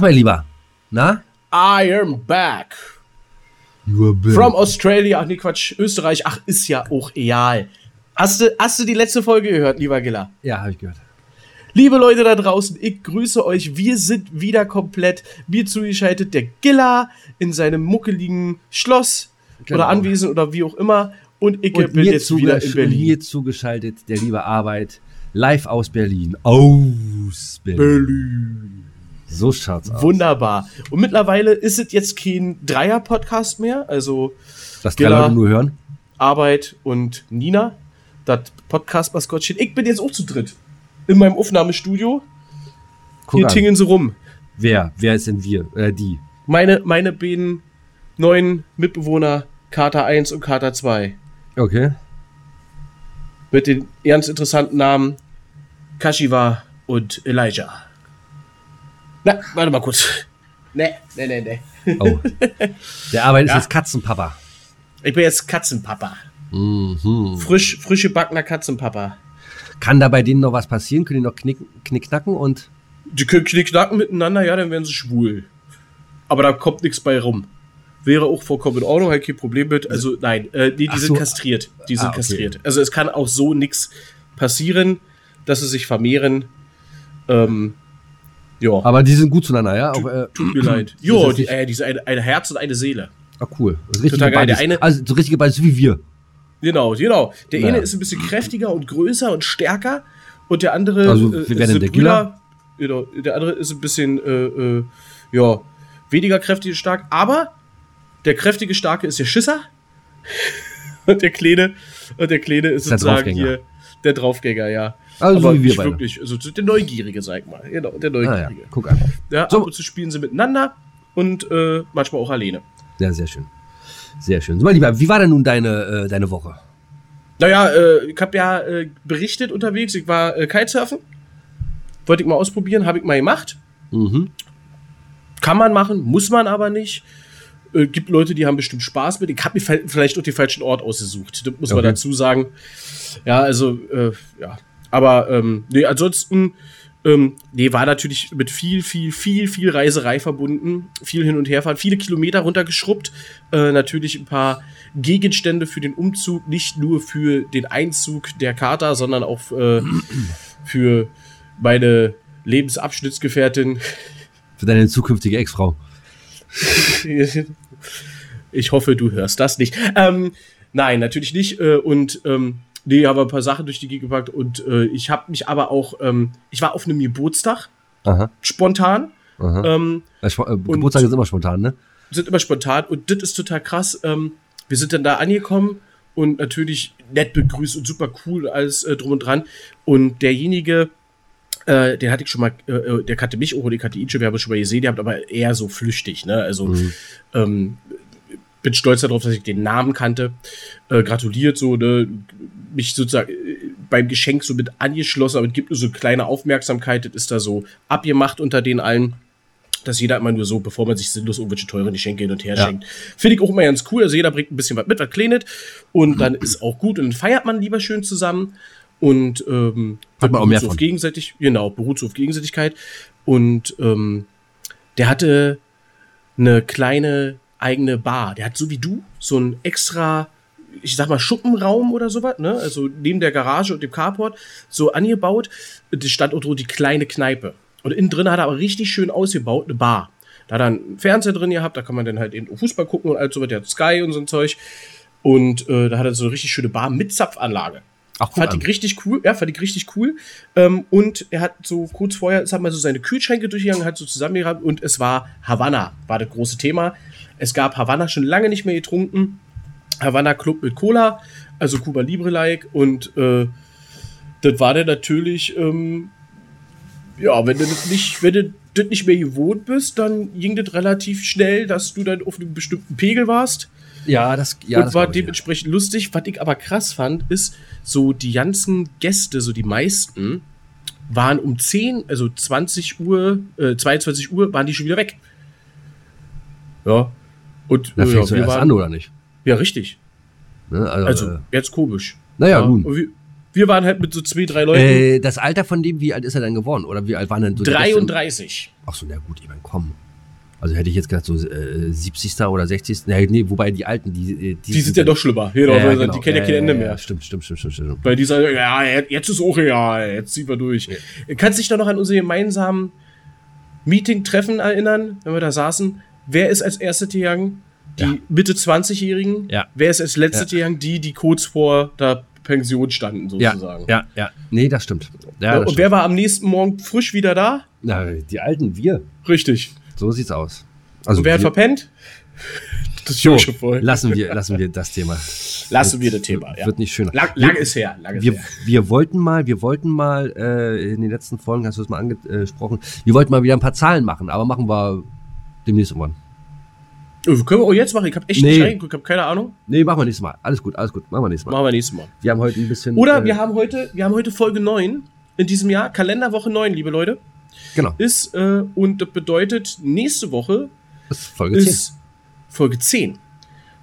Ach, mein Lieber. Na? I am back. From Australia. Ach nee, Quatsch. Österreich. Ach, ist ja auch egal. Hast du, hast du die letzte Folge gehört, lieber Giller? Ja, habe ich gehört. Liebe Leute da draußen, ich grüße euch. Wir sind wieder komplett. Mir zugeschaltet der Giller in seinem muckeligen Schloss genau. oder Anwesen oder wie auch immer. Und ich und bin jetzt wieder in Berlin. Mir zugeschaltet der liebe Arbeit live aus Berlin. Aus Berlin. Berlin. So schaut's aus. Wunderbar. Und mittlerweile ist es jetzt kein Dreier-Podcast mehr. Also das drei Leute nur hören. Arbeit und Nina. Das Podcast-Maskottchen. Ich bin jetzt auch zu dritt. In meinem Aufnahmestudio. Guck Hier an. tingeln sie rum. Wer? Wer ist denn wir? Äh, die? Meine, meine beiden neuen Mitbewohner, Kater 1 und Kater 2. Okay. Mit den ganz interessanten Namen Kashiwa und Elijah. Na, warte mal kurz. Ne, ne, ne, ne. Oh. Der Arbeit ist ja. jetzt Katzenpapa. Ich bin jetzt Katzenpapa. Mhm. Frisch, frische Backner Katzenpapa. Kann da bei denen noch was passieren? Können die noch knick, knickknacken und. Die können knickknacken miteinander, ja, dann werden sie schwul. Aber da kommt nichts bei rum. Wäre auch vollkommen in Ordnung, halt kein Problem mit. Also, nein, äh, die, die sind so. kastriert. Die sind ah, okay. kastriert. Also, es kann auch so nichts passieren, dass sie sich vermehren. Ähm, ja. Aber die sind gut zueinander, ja? Tut, äh, tut mir leid. Jo, die, äh, die sind ein, ein Herz und eine Seele. Ah, cool. Das ist Total geil. Der eine, also so richtige Buddies wie wir. Genau, genau. Der naja. eine ist ein bisschen kräftiger und größer und stärker und der andere also, äh, wir ist der Brüder. Genau, der andere ist ein bisschen äh, äh, ja, weniger kräftig und stark, aber der kräftige Starke ist der Schisser und der Kleine und der Kleine ist, ist sozusagen hier der Draufgänger, ja. Also aber so wie wir beide. wirklich, also der Neugierige, sag ich mal. Genau, der Neugierige. Ah, ja. Guck an. Ja, so. ab und zu spielen sie miteinander und äh, manchmal auch alleine. Ja, sehr schön. Sehr schön. So, mein Lieber, wie war denn nun deine, äh, deine Woche? Naja, äh, ich habe ja äh, berichtet unterwegs, ich war äh, Kitesurfen. Wollte ich mal ausprobieren, habe ich mal gemacht. Mhm. Kann man machen, muss man aber nicht. Äh, gibt Leute, die haben bestimmt Spaß mit. Ich habe mir vielleicht auch den falschen Ort ausgesucht. Das muss okay. man dazu sagen. Ja, also, äh, ja, aber ähm, nee, ansonsten, ähm, nee, war natürlich mit viel, viel, viel, viel Reiserei verbunden, viel hin und her fahren, viele Kilometer runtergeschrubbt, äh, natürlich ein paar Gegenstände für den Umzug, nicht nur für den Einzug der Kater, sondern auch äh, für meine Lebensabschnittsgefährtin. Für deine zukünftige Ex-Frau. ich hoffe, du hörst das nicht. Ähm, nein, natürlich nicht. Äh, und ähm, Nee, habe ein paar Sachen durch die Gegend gepackt und äh, ich habe mich aber auch, ähm, ich war auf einem Geburtstag, Aha. spontan. Aha. Ähm, äh, Geburtstage sind immer spontan, ne? Sind immer spontan und das ist total krass. Ähm, wir sind dann da angekommen und natürlich nett begrüßt und super cool, alles äh, drum und dran. Und derjenige, äh, den hatte ich schon mal, äh, äh der kannte mich auch, die kannte ihn schon, wir haben es schon mal gesehen, der hat aber eher so flüchtig, ne? Also, mhm. ähm, bin stolz darauf, dass ich den Namen kannte. Äh, gratuliert so, ne? Mich sozusagen äh, beim Geschenk so mit angeschlossen, aber es gibt nur so kleine Aufmerksamkeit, das ist da so abgemacht unter den allen. Dass jeder immer nur so, bevor man sich sinnlos irgendwelche teuren Geschenke hin und her ja. schenkt. Finde ich auch immer ganz cool. Also jeder bringt ein bisschen was mit, was klenet. Und dann ist auch gut. Und dann feiert man lieber schön zusammen. Und ähm, hat man auch mehr so auf gegenseitig, genau, beruht so auf Gegenseitigkeit. Und ähm, der hatte eine kleine eigene Bar. Der hat so wie du so ein extra, ich sag mal, Schuppenraum oder sowas, ne? Also neben der Garage und dem Carport so angebaut. Das stand auch so die kleine Kneipe. Und innen drin hat er aber richtig schön ausgebaut, eine Bar. Da hat er einen Fernseher drin gehabt, da kann man dann halt eben Fußball gucken und all so was. Der hat Sky und so ein Zeug. Und äh, da hat er so eine richtig schöne Bar mit Zapfanlage. Ach, fand ich richtig cool, ja, fand ich richtig cool. Ähm, und er hat so kurz vorher, es hat mal so seine Kühlschränke durchgegangen, hat so zusammengehabt und es war Havanna, war das große Thema. Es gab Havanna schon lange nicht mehr getrunken. Havanna Club mit Cola, also Cuba Libre-like. Und äh, das war dann natürlich, ähm, ja, wenn du das nicht, wenn du das nicht mehr gewohnt bist, dann ging das relativ schnell, dass du dann auf einem bestimmten Pegel warst. Ja, das, ja, und das war dementsprechend ja. lustig. Was ich aber krass fand, ist, so die ganzen Gäste, so die meisten, waren um 10, also 20 Uhr, äh, 22 Uhr, waren die schon wieder weg. Ja, und da fängst ja, du erst waren, an, oder nicht? Ja, richtig. Ne, also, also äh, jetzt komisch. Naja, ja, nun. Wir, Wir waren halt mit so zwei, drei Leuten. Äh, das Alter von dem, wie alt ist er denn geworden? Oder wie alt waren denn so die besten- 33. Ach so, na gut, ich meine, komm. Also hätte ich jetzt gedacht, so äh, 70. oder 60. Nee, nee, wobei die Alten, die. äh, Die sind ja doch schlimmer. Genau, Ja, genau. Die kennen ja Ja, kein Ende ja, mehr. Ja, stimmt, stimmt, stimmt, stimmt, stimmt. Weil die sagen, ja, jetzt ist auch egal, jetzt ziehen wir durch. Kannst du dich da noch an unsere gemeinsamen Meeting-Treffen erinnern, wenn wir da saßen? Wer ist als Erste gegangen? Die Ja. Mitte 20-Jährigen? Ja. Wer ist als Letzte gegangen? Die, die kurz vor der Pension standen, Ja, sozusagen. ja, ja. Nee, das stimmt. Ja, Ja, das und wer war am nächsten Morgen frisch wieder da? Na, die Alten, wir. Richtig. So sieht's aus. Also Und wer hat verpennt? Das ist so, schon voll. lassen wir, lassen wir das Thema. Lassen wir das Thema, ja. Wird nicht schöner. Lang, lang ist her. Lang ist Wir, her. wir wollten mal, wir wollten mal, äh, in den letzten Folgen hast du es mal angesprochen, wir wollten mal wieder ein paar Zahlen machen, aber machen wir demnächst irgendwann. Äh, Können wir auch jetzt machen? Ich habe echt Nee. nicht reingeguckt, ich habe keine Ahnung. Nee, machen wir nächstes Mal. Alles gut, alles gut. Machen wir nächstes Mal. Machen wir nächstes Mal. Wir haben heute ein bisschen. Oder äh, wir haben heute, wir haben heute Folge 9 in diesem Jahr, Kalenderwoche 9, liebe Leute. Genau, Ist, äh, und das bedeutet, nächste Woche ist Folge 10. ist Folge 10.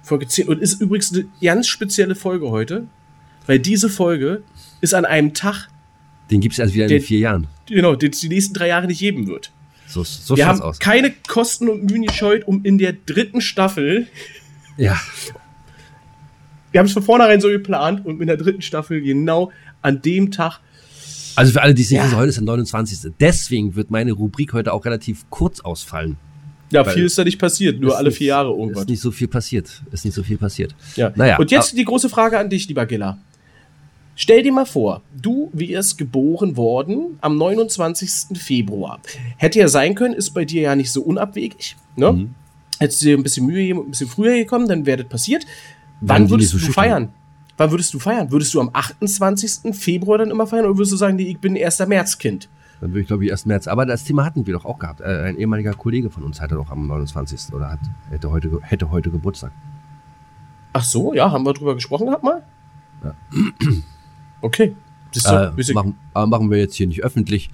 Folge 10. Und ist übrigens eine ganz spezielle Folge heute, weil diese Folge ist an einem Tag, Den gibt es erst wieder in Den- vier Jahren. genau, den es die nächsten drei Jahre nicht geben wird. So, so Wir haben aus. keine Kosten und Mühen gescheut, um in der dritten Staffel, Ja, wir haben es von vornherein so geplant und in der dritten Staffel genau an dem Tag also für alle, die es nicht wissen, heute ist der 29. Deswegen wird meine Rubrik heute auch relativ kurz ausfallen. Ja, Weil- viel ist da nicht passiert, nur alle vier Jahre irgendwas. Ist nicht so viel passiert. Ist nicht so viel passiert. Ja. Naja, Und jetzt die große Frage an dich, lieber Giller. Stell dir mal vor, du wärst geboren worden am 29. Februar. Hätte ja sein können, ist bei dir ja nicht so unabwegig. Ne? Mhm. Hättest du dir ein bisschen Mühe gegeben ein bisschen früher gekommen, dann wäre das passiert. Wann würdest so du schüchtern? feiern? Wann würdest du feiern? Würdest du am 28. Februar dann immer feiern oder würdest du sagen, nee, ich bin 1. Märzkind? Dann würde ich glaube ich erst März. Aber das Thema hatten wir doch auch gehabt. Äh, ein ehemaliger Kollege von uns hatte doch am 29. oder hat, hätte, heute, hätte heute Geburtstag. Ach so, ja, haben wir drüber gesprochen gehabt mal? Ja. Okay. Siehst du, Äh, machen, aber machen wir jetzt hier nicht öffentlich.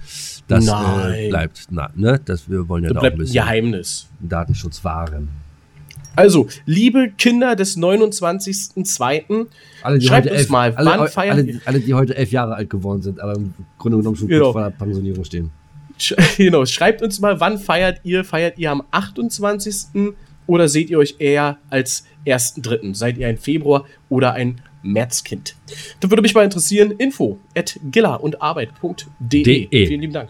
Das äh, bleibt, na, ne? Das, wir wollen ja das da auch ein bisschen Geheimnis. Datenschutz wahren. Also, liebe Kinder des 29.02., Alle, die Schreibt uns elf, mal, alle, wann feiern alle, ihr- alle, die heute elf Jahre alt geworden sind, aber im Grunde genommen schon Genau. kurz vor der Pensionierung stehen. sch genau, schreibt uns mal, wann feiert ihr? Feiert ihr am 28. oder seht ihr euch eher als 1.3.? Seid ihr ein Februar oder ein Märzkind? Das würde mich mal interessieren. Info at gilla und arbeit.de. De. Vielen lieben Dank.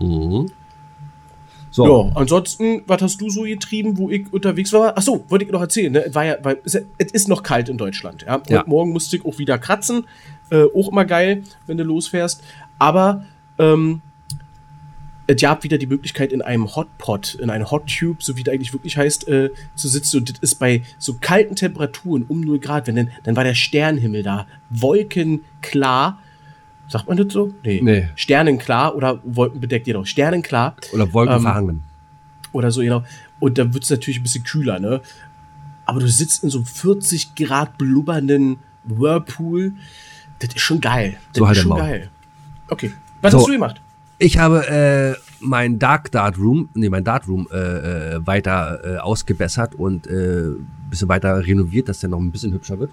Mhm. So, Ja, ansonsten, was hast du so getrieben, wo ich unterwegs war? Achso, wollte ich noch erzählen, ne? Es War ja, weil es ist noch kalt in Deutschland. Ja? Und Ja. morgen musste ich auch wieder kratzen. Äh, auch immer geil, wenn du losfährst. Aber ähm, gab wieder die Möglichkeit, in einem Hotpot, in einem Hot Tube, so wie das eigentlich wirklich heißt, äh, zu sitzen. Und das ist bei so kalten Temperaturen um 0 Grad, wenn dann, dann war der Sternenhimmel da, wolkenklar. Sagt man das so? Nee. Sternenklar oder wolkenbedeckt, genau. Sternenklar oder Wolken ähm, verhangen. oder so, genau. Und da wird es natürlich ein bisschen kühler, ne? Aber du sitzt in so einem 40 Grad blubbernden Whirlpool. Das ist schon geil. Das So halt ist der schon geil. Okay. Was So. hast du gemacht? Ich habe äh, mein Dark Dart Room, nee, mein Dart Room äh, äh, weiter äh, ausgebessert und äh, bisschen weiter renoviert, dass der noch ein bisschen hübscher wird.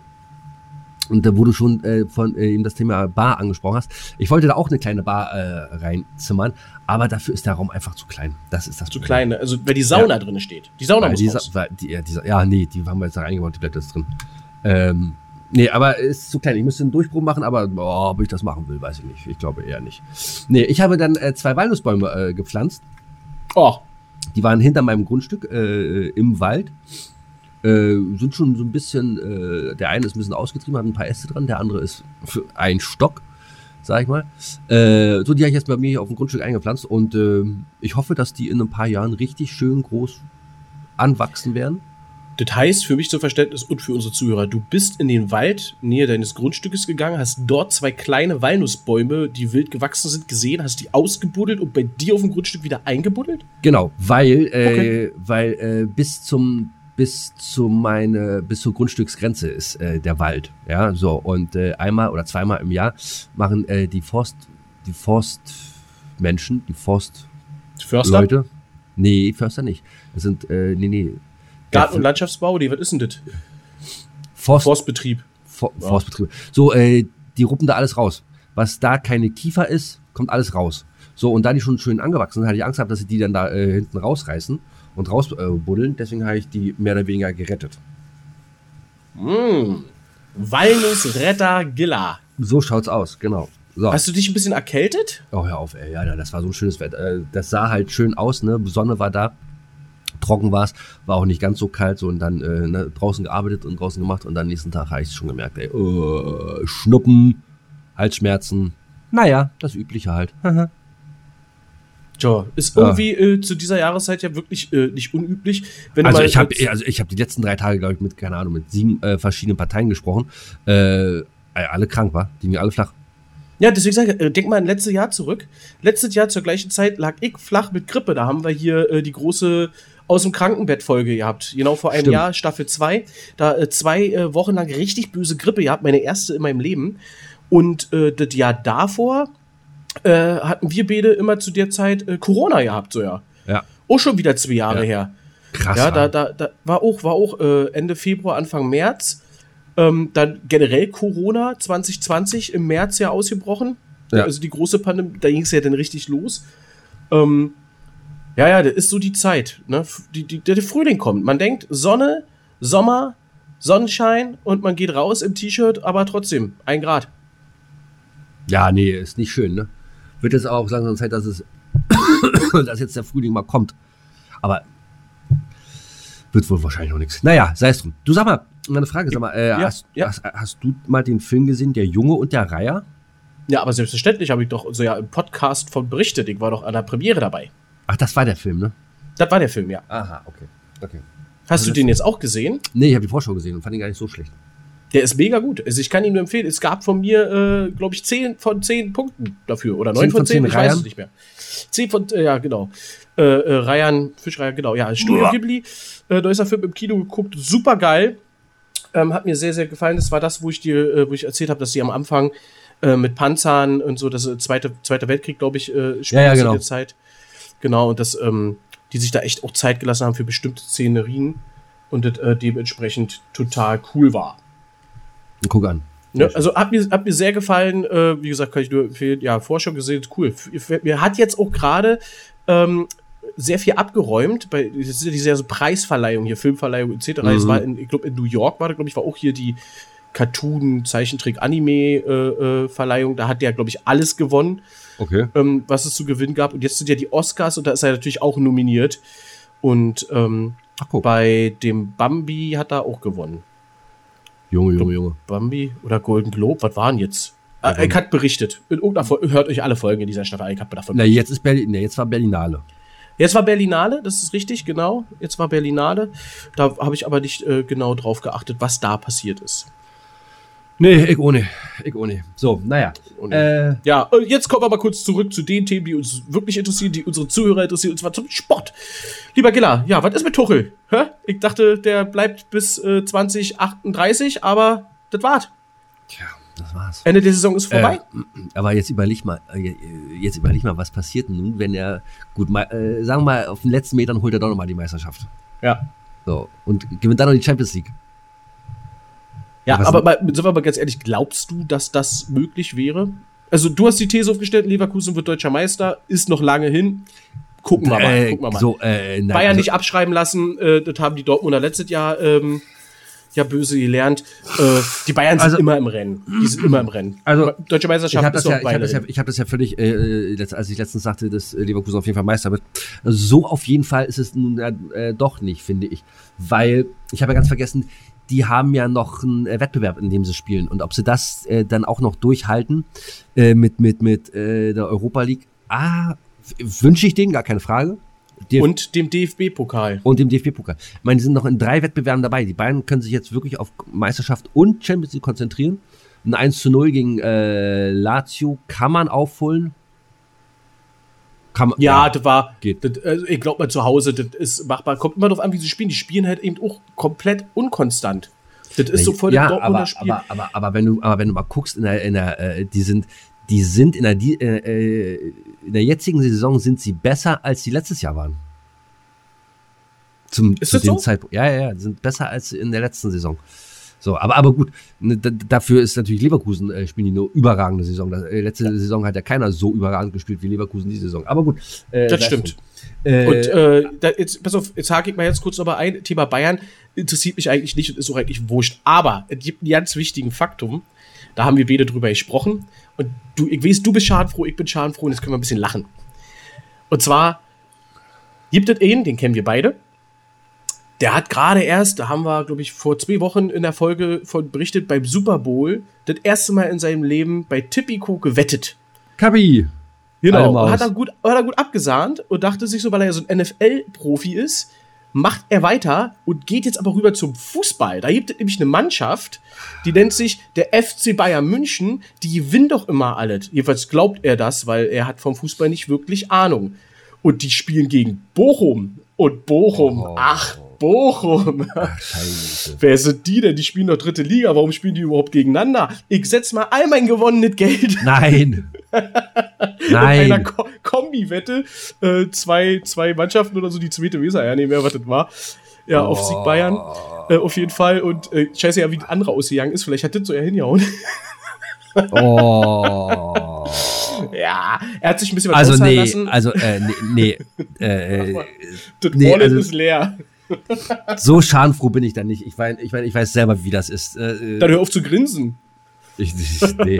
Und da, wo du schon äh, von äh, eben das Thema Bar angesprochen hast, ich wollte da auch eine kleine Bar äh, reinzimmern, aber dafür ist der Raum einfach zu klein. Das ist das Zu Problem. klein, also weil die Sauna drin steht. Die Sauna Weil muss die, raus. Weil die, ja, die, ja, nee, die haben wir jetzt da reingebaut, die bleibt jetzt drin. Ähm, nee, aber es ist zu klein. Ich müsste einen Durchbruch machen, aber oh, ob ich das machen will, weiß ich nicht. Ich glaube eher nicht. Nee, ich habe dann äh, zwei Walnussbäume äh, gepflanzt. Oh, Die waren hinter meinem Grundstück äh, im Wald. Äh, sind schon so ein bisschen, äh, der eine ist ein bisschen ausgetrieben, hat ein paar Äste dran, der andere ist für ein Stock, sag ich mal. Äh, so, die habe ich jetzt bei mir auf dem Grundstück eingepflanzt und äh, ich hoffe, dass die in ein paar Jahren richtig schön groß anwachsen werden. Das heißt für mich zum Verständnis und für unsere Zuhörer, du bist in den Wald nähe deines Grundstückes gegangen, hast dort zwei kleine Walnussbäume, die wild gewachsen sind, gesehen, hast die ausgebuddelt und bei dir auf dem Grundstück wieder eingebuddelt? Genau, weil, äh, Okay. weil äh, bis zum bis zu meine bis zur Grundstücksgrenze ist äh, der Wald, ja so und äh, einmal oder zweimal im Jahr machen äh, die Forst die Forstmenschen die Forstleute Förster? nee Förster nicht das sind äh, nee nee Garten- und Landschaftsbau? Nee, was ist denn das? Forst, Forstbetrieb. For Forstbetriebe so äh, die ruppen da alles raus. Was da keine Kiefer ist, kommt alles raus. So, und da die schon schön angewachsen sind, hatte ich Angst gehabt, dass sie die dann da äh, hinten rausreißen und rausbuddeln. Deswegen habe ich die mehr oder weniger gerettet. Mm. Walnussretter Gilla. So schaut's aus, genau. So. Hast du dich ein bisschen erkältet? Oh, hör auf, ey. Ja, das war so ein schönes Wetter. Äh, Das sah halt schön aus, ne? Sonne war da. Trocken war es, war auch nicht ganz so kalt, so und dann äh, ne, draußen gearbeitet und draußen gemacht und dann nächsten Tag habe ich schon gemerkt, ey, äh, Schnuppen, Halsschmerzen, naja, das Übliche halt. Tja, ist irgendwie äh, zu dieser Jahreszeit ja wirklich äh, nicht unüblich. Also mal ich habe jetzt- also ich habe die letzten drei Tage, glaube ich, mit, keine Ahnung, mit sieben äh, verschiedenen Parteien gesprochen, äh, alle krank war, die mir alle flach. Ja, deswegen sage ich, äh, denk mal an letztes Jahr zurück. Letztes Jahr zur gleichen Zeit lag ich flach mit Grippe. Da haben wir hier äh, die große aus dem Krankenbett-Folge gehabt. Genau vor einem Stimmt. Jahr, Staffel 2. Da äh, zwei äh, Wochen lang richtig böse Grippe gehabt, meine erste in meinem Leben. Und äh, das Jahr davor äh, hatten wir beide immer zu der Zeit äh, Corona gehabt, so ja. Ja, Auch schon wieder zwei Jahre Ja. her. krass. Ja, da, da, da war auch, war auch äh, Ende Februar, Anfang März. Ähm, dann generell Corona 2020 im März ja ausgebrochen. Ja. Also die große Pandemie, da ging es ja dann richtig los. Ähm, ja, ja, das ist so die Zeit. Ne? Die, die, der Frühling kommt. Man denkt Sonne, Sommer, Sonnenschein und man geht raus im T-Shirt, aber trotzdem ein Grad. Ja, nee, ist nicht schön, ne? Wird jetzt auch langsam Zeit, dass es, dass jetzt der Frühling mal kommt. Aber wird wohl wahrscheinlich noch nichts. Naja, sei es drum. Du sag mal, meine Frage, sag mal, äh, Ja, hast, ja. Hast, hast du mal den Film gesehen, Der Junge und der Reiher? Ja, aber selbstverständlich habe ich doch so ja im Podcast von berichtet. Ich war doch an der Premiere dabei. Ach, das war der Film, ne? Das war der Film, ja. Aha, okay. Okay. Hast Also du den jetzt auch gesehen? Nee, ich habe die Vorschau gesehen und fand ihn gar nicht so schlecht. Der ist mega gut. Also ich kann ihn nur empfehlen. Es gab von mir, äh, glaube ich, 10 von 10 Punkten dafür. Oder 9 10 von von 10, 10 ich weiß Reihen? es nicht mehr. 10 von, äh, ja, genau. Äh, äh, Ryan, Fischreiher, genau. Ja, Studio Uah. Ghibli, äh, neuester Film im Kino geguckt. Super geil. Ähm, hat mir sehr, sehr gefallen. Das war das, wo ich dir, äh, wo ich erzählt habe, dass sie am Anfang äh, mit Panzern und so, das äh, zweite, zweite Weltkrieg, glaube ich, äh, spielt Ja, ja, zu genau. der Zeit. Genau, und das, ähm, die sich da echt auch Zeit gelassen haben für bestimmte Szenerien und das äh, dementsprechend total cool war. Guck an. Ne? Also hat mir, hat mir sehr gefallen. Äh, wie gesagt, kann ich nur empfehlen. Ja, Vorschau gesehen, cool. Mir hat jetzt auch gerade ähm, sehr viel abgeräumt. Bei das ist ja diese Preisverleihung hier, Filmverleihung etc. Mhm. Es war in, ich glaube, in New York war da, glaube ich, war auch hier die Cartoon, Zeichentrick, Anime-Verleihung. da hat der, glaube ich, alles gewonnen, Okay. ähm, was es zu gewinnen gab. Und jetzt sind ja die Oscars und da ist er natürlich auch nominiert. Und ähm, Ach, bei dem Bambi hat er auch gewonnen. Junge, Junge, Junge. Bambi oder Golden Globe, was waren jetzt? Ja, Äh, ich hat berichtet. In irgendeiner Folge, hört euch alle Folgen in dieser Staffel. Ich hab davon. Na, jetzt ist Berlin, nee, jetzt war Berlinale. Jetzt war Berlinale, das ist richtig, genau. Jetzt war Berlinale. Da habe ich aber nicht äh, genau drauf geachtet, was da passiert ist. Nee, ich ohne. Ich ohne. So, naja. Äh, Ja, und jetzt kommen wir mal kurz zurück zu den Themen, die uns wirklich interessieren, die unsere Zuhörer interessieren, und zwar zum Sport. Lieber Giller, ja, was ist mit Tuchel? Hä? Ich dachte, der bleibt bis äh, 2038, aber das war's. tja, das war's. Ende der Saison ist vorbei. Äh, aber jetzt überleg mal, äh, jetzt überleg mal, was passiert nun, wenn er, gut, mal, äh, sagen wir mal, auf den letzten Metern holt er doch nochmal die Meisterschaft. ja. So, und gewinnt dann noch die Champions League. Ja, aber mal, sind wir mal ganz ehrlich, glaubst du, dass das möglich wäre? Also, du hast die These aufgestellt, Leverkusen wird deutscher Meister, ist noch lange hin. Gucken wir mal. Äh, gucken wir mal. so, äh, nein, Bayern also- nicht abschreiben lassen, äh, das haben die Dortmunder letztes Jahr ähm, ja böse gelernt. Äh, die Bayern sind Also- immer im Rennen. Die sind immer im Rennen. Also, Deutsche Ich Meisterschaft habe das, ist ja, noch ich hab das, ja, ich hab das ja völlig, äh, äh, als ich letztens sagte, dass äh, Leverkusen auf jeden Fall Meister wird. So auf jeden Fall ist es nun äh, doch nicht, finde ich. Weil, ich habe ja ganz vergessen, die haben ja noch einen äh, Wettbewerb, in dem sie spielen. Und ob sie das äh, dann auch noch durchhalten äh, mit, mit, mit äh, der Europa League, ah, wünsche ich denen, gar keine Frage. Die, Und dem DFB-Pokal. und dem DFB-Pokal. Ich meine, die sind noch in drei Wettbewerben dabei. Die beiden können sich jetzt wirklich auf Meisterschaft und Champions League konzentrieren. Ein 1 zu 0 gegen äh, Lazio kann man aufholen. Kann man, Ja, das war. Geht. Das, also ich glaube mal zu Hause, das ist machbar. Kommt immer darauf an, wie sie spielen. Die spielen halt eben auch komplett unkonstant. Das ist so voll ja, Dortmunder aber, Spiel. aber, aber, aber wenn du, aber wenn du mal guckst in der, in der, äh, die sind, die sind in der, die, äh, äh, in der jetzigen Saison sind sie besser als die letztes Jahr waren. Zum, Ist zu dem so? Zeitpunkt. Ja, ja, ja, sind besser als in der letzten Saison. So, aber, aber gut, ne, dafür ist natürlich Leverkusen, äh, spielen die eine überragende Saison. Äh, letzte ja. Saison hat ja keiner so überragend gespielt wie Leverkusen diese Saison. Aber gut. Äh, das stimmt. Äh, und äh, da, jetzt, pass auf, jetzt hake ich mal jetzt kurz aber ein. Thema Bayern interessiert mich eigentlich nicht und ist auch eigentlich wurscht. Aber es gibt einen ganz wichtigen Faktum. Da haben wir beide drüber gesprochen. Und du, ich weiß, du bist schadenfroh, ich bin schadenfroh und jetzt können wir ein bisschen lachen. Und zwar gibt es einen, den kennen wir beide. Der hat gerade erst, da haben wir, glaube ich, vor zwei Wochen in der Folge von berichtet, beim Super Bowl das erste Mal in seinem Leben bei Tipico gewettet. Kabi. Genau. Hat er, gut, hat er gut abgesahnt und dachte sich so, weil er ja so ein NFL-Profi ist, macht er weiter und geht jetzt aber rüber zum Fußball. Da gibt es nämlich eine Mannschaft, die nennt sich der FC Bayern München. Die gewinnt doch immer alles. Jedenfalls glaubt er das, weil er hat vom Fußball nicht wirklich Ahnung. Und die spielen gegen Bochum. Und Bochum, oh. ach, Bochum. Scheiße. Wer sind die denn? Die spielen doch dritte Liga. Warum spielen die überhaupt gegeneinander? Ich setz mal all mein gewonnenes Geld. Nein. Nein. In einer Ko Kombi-Wette. Äh, zwei, zwei Mannschaften oder so, die zweite Weser, ja, nee, mehr, was das war. Ja, oh. auf Sieg Bayern. Äh, auf jeden Fall. Und äh, scheiße ja, wie das andere ausgegangen ist. Vielleicht hat das so ja hingehauen. oh. Ja, er hat sich ein bisschen was also nee, lassen. Also, äh, nee, nee. Äh, das nee, Wallet also, ist leer. So schadenfroh bin ich dann nicht. Ich weiß, ich, weiß, ich weiß selber, wie das ist. Äh, dann hör auf zu grinsen. Ich, ich, nee.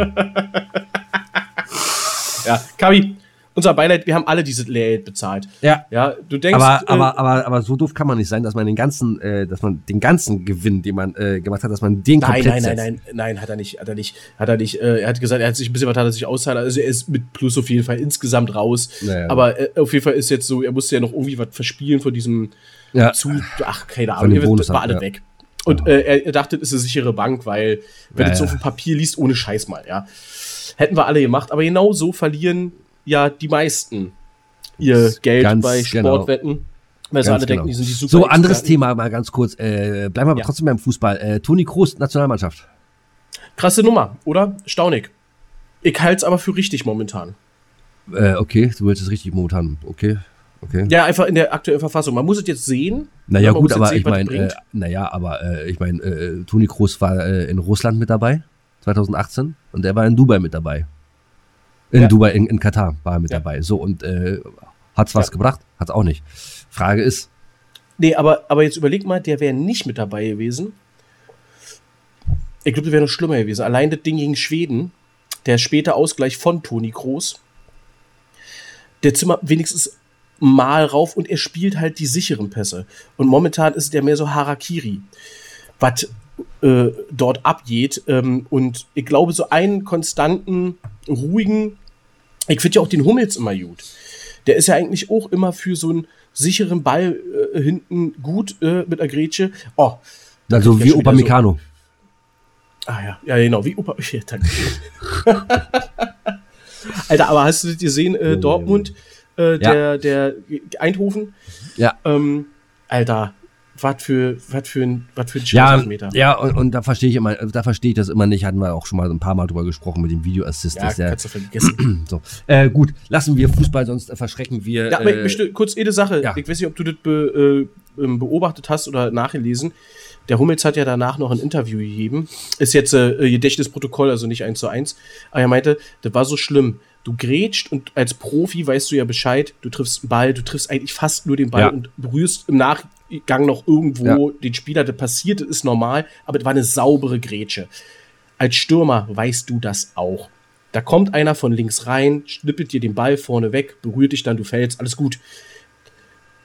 ja, Kabi, unser Beileid, wir haben alle dieses Lehrgeld bezahlt. Ja. Ja, du denkst. Aber, äh, aber, aber, aber so doof kann man nicht sein, dass man den ganzen, äh, dass man den ganzen Gewinn, den man äh, gemacht hat, dass man den nein, komplett Nein, nein, nein, nein, nein, hat er nicht, hat er nicht, hat er nicht, äh, er hat gesagt, er hat sich ein bisschen was hat er sich auszahlen, also er ist mit Plus auf jeden Fall insgesamt raus. Naja. Aber äh, auf jeden Fall ist jetzt so, er musste ja noch irgendwie was verspielen von diesem ja. zu, ach, keine Ahnung, das war alle ja. weg. Und äh, er, er dachte, das ist eine sichere Bank, weil, wenn ja, du so auf dem Papier liest, ohne Scheiß mal, ja. Hätten wir alle gemacht, aber genau so verlieren ja die meisten ihr Geld ganz bei genau. Sportwetten. Genau. Weil sie alle genau. denken, die sind die super. So, anderes Thema mal ganz kurz. Äh, bleiben wir aber ja. trotzdem beim Fußball. Äh, Toni Kroos, Nationalmannschaft. Krasse Nummer, oder? Staunig. Ich halte es aber für richtig momentan. Äh, okay, du willst es richtig momentan. Okay. Okay. Ja, einfach in der aktuellen Verfassung. Man muss es jetzt sehen. Naja, gut, aber sehen, ich meine, äh, naja, aber äh, ich meine, äh, Toni Kroos war äh, in Russland mit dabei, 2018, und er war in Dubai mit dabei. In ja. Dubai, in, in, Katar war er mit ja. dabei. So, und äh, hat's was ja. gebracht? Hat's auch nicht. Frage ist. Nee, aber, aber jetzt überleg mal, der wäre nicht mit dabei gewesen. Ich glaube, der wäre noch schlimmer gewesen. Allein das Ding gegen Schweden, der späte Ausgleich von Toni Kroos, der Zimmer wenigstens mal rauf und er spielt halt die sicheren Pässe. Und momentan ist der mehr so Harakiri. Was äh, dort abgeht. Ähm, und ich glaube, so einen konstanten, ruhigen, ich finde ja auch den Hummels immer gut. Der ist ja eigentlich auch immer für so einen sicheren Ball äh, hinten gut äh, mit der Grätsche. Oh. Also wie Opa Mikano. So. Ah ja, ja genau, wie Opa. Ja, danke. Alter, aber hast du das gesehen, äh, Dortmund, äh, der, ja. der Eindhoven? Ja. Ähm, Alter, was für, was für ein, was für ein ja, Ja, und, und da verstehe ich immer, da verstehe ich das immer nicht. Hatten wir auch schon mal ein paar Mal drüber gesprochen mit dem Video Assist. Ja, der, kannst du vergessen. so. Äh, gut, lassen wir Fußball, sonst verschrecken wir. Ja, aber ich möchte kurz eine Sache. Ja. Ich weiß nicht, ob du das be, äh, ähm, beobachtet hast oder nachgelesen. Der Hummels hat ja danach noch ein Interview gegeben. Ist jetzt äh, Gedächtnisprotokoll, also nicht eins zu eins. Aber er meinte, das war so schlimm. Du grätscht und als Profi weißt du ja Bescheid, du triffst einen Ball, du triffst eigentlich fast nur den Ball ja. und berührst im Nach Gang noch irgendwo ja. den Spieler, der passiert, ist normal, aber es war eine saubere Grätsche. Als Stürmer weißt du das auch. Da kommt einer von links rein, schnippelt dir den Ball vorne weg, berührt dich dann, du fällst, alles gut.